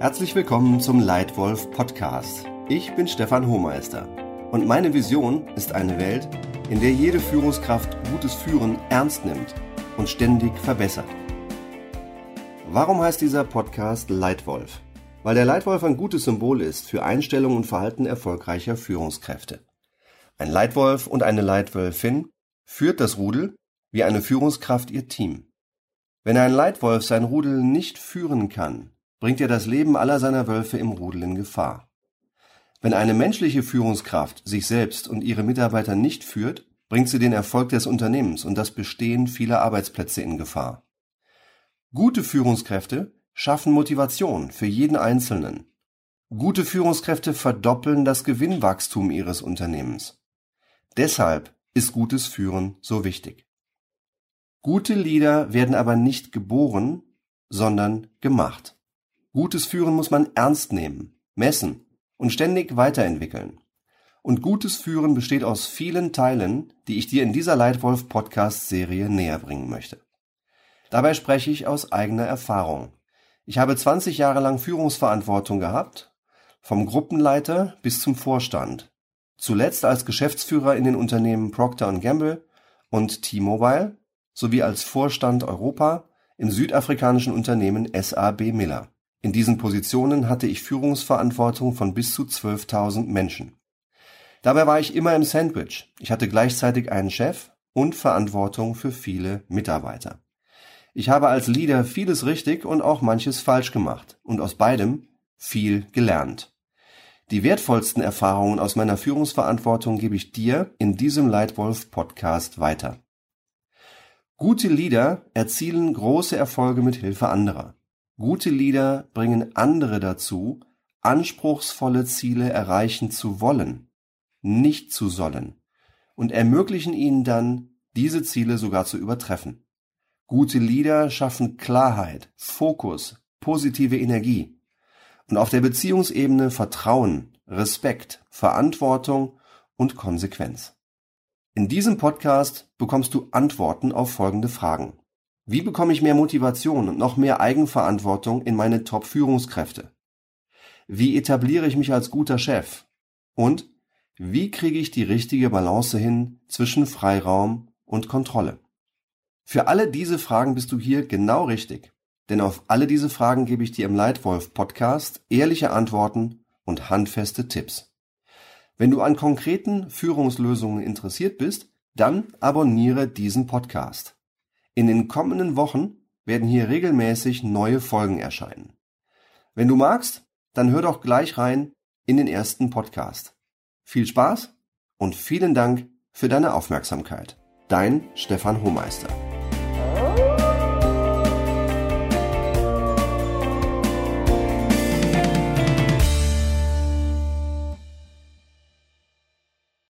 Herzlich willkommen zum Leitwolf Podcast. Ich bin Stefan Hohmeister und meine Vision ist eine Welt, in der jede Führungskraft gutes Führen ernst nimmt und ständig verbessert. Warum heißt dieser Podcast Leitwolf? Weil der Leitwolf ein gutes Symbol ist für Einstellung und Verhalten erfolgreicher Führungskräfte. Ein Leitwolf und eine Leitwölfin führt das Rudel wie eine Führungskraft ihr Team. Wenn ein Leitwolf sein Rudel nicht führen kann, bringt er das Leben aller seiner Wölfe im Rudel in Gefahr. Wenn eine menschliche Führungskraft sich selbst und ihre Mitarbeiter nicht führt, bringt sie den Erfolg des Unternehmens und das Bestehen vieler Arbeitsplätze in Gefahr. Gute Führungskräfte schaffen Motivation für jeden Einzelnen. Gute Führungskräfte verdoppeln das Gewinnwachstum ihres Unternehmens. Deshalb ist gutes Führen so wichtig. Gute Leader werden aber nicht geboren, sondern gemacht. Gutes Führen muss man ernst nehmen, messen und ständig weiterentwickeln. Und gutes Führen besteht aus vielen Teilen, die ich dir in dieser Leitwolf Podcast Serie näher bringen möchte. Dabei spreche ich aus eigener Erfahrung. Ich habe 20 Jahre lang Führungsverantwortung gehabt, vom Gruppenleiter bis zum Vorstand. Zuletzt als Geschäftsführer in den Unternehmen Procter Gamble und T-Mobile sowie als Vorstand Europa im südafrikanischen Unternehmen SAB Miller. In diesen Positionen hatte ich Führungsverantwortung von bis zu 12.000 Menschen. Dabei war ich immer im Sandwich. Ich hatte gleichzeitig einen Chef und Verantwortung für viele Mitarbeiter. Ich habe als Leader vieles richtig und auch manches falsch gemacht und aus beidem viel gelernt. Die wertvollsten Erfahrungen aus meiner Führungsverantwortung gebe ich dir in diesem Leitwolf Podcast weiter. Gute Leader erzielen große Erfolge mit Hilfe anderer. Gute Lieder bringen andere dazu, anspruchsvolle Ziele erreichen zu wollen, nicht zu sollen, und ermöglichen ihnen dann, diese Ziele sogar zu übertreffen. Gute Lieder schaffen Klarheit, Fokus, positive Energie und auf der Beziehungsebene Vertrauen, Respekt, Verantwortung und Konsequenz. In diesem Podcast bekommst du Antworten auf folgende Fragen. Wie bekomme ich mehr Motivation und noch mehr Eigenverantwortung in meine Top-Führungskräfte? Wie etabliere ich mich als guter Chef? Und wie kriege ich die richtige Balance hin zwischen Freiraum und Kontrolle? Für alle diese Fragen bist du hier genau richtig, denn auf alle diese Fragen gebe ich dir im Leitwolf Podcast ehrliche Antworten und handfeste Tipps. Wenn du an konkreten Führungslösungen interessiert bist, dann abonniere diesen Podcast. In den kommenden Wochen werden hier regelmäßig neue Folgen erscheinen. Wenn du magst, dann hör doch gleich rein in den ersten Podcast. Viel Spaß und vielen Dank für deine Aufmerksamkeit. Dein Stefan Hohmeister.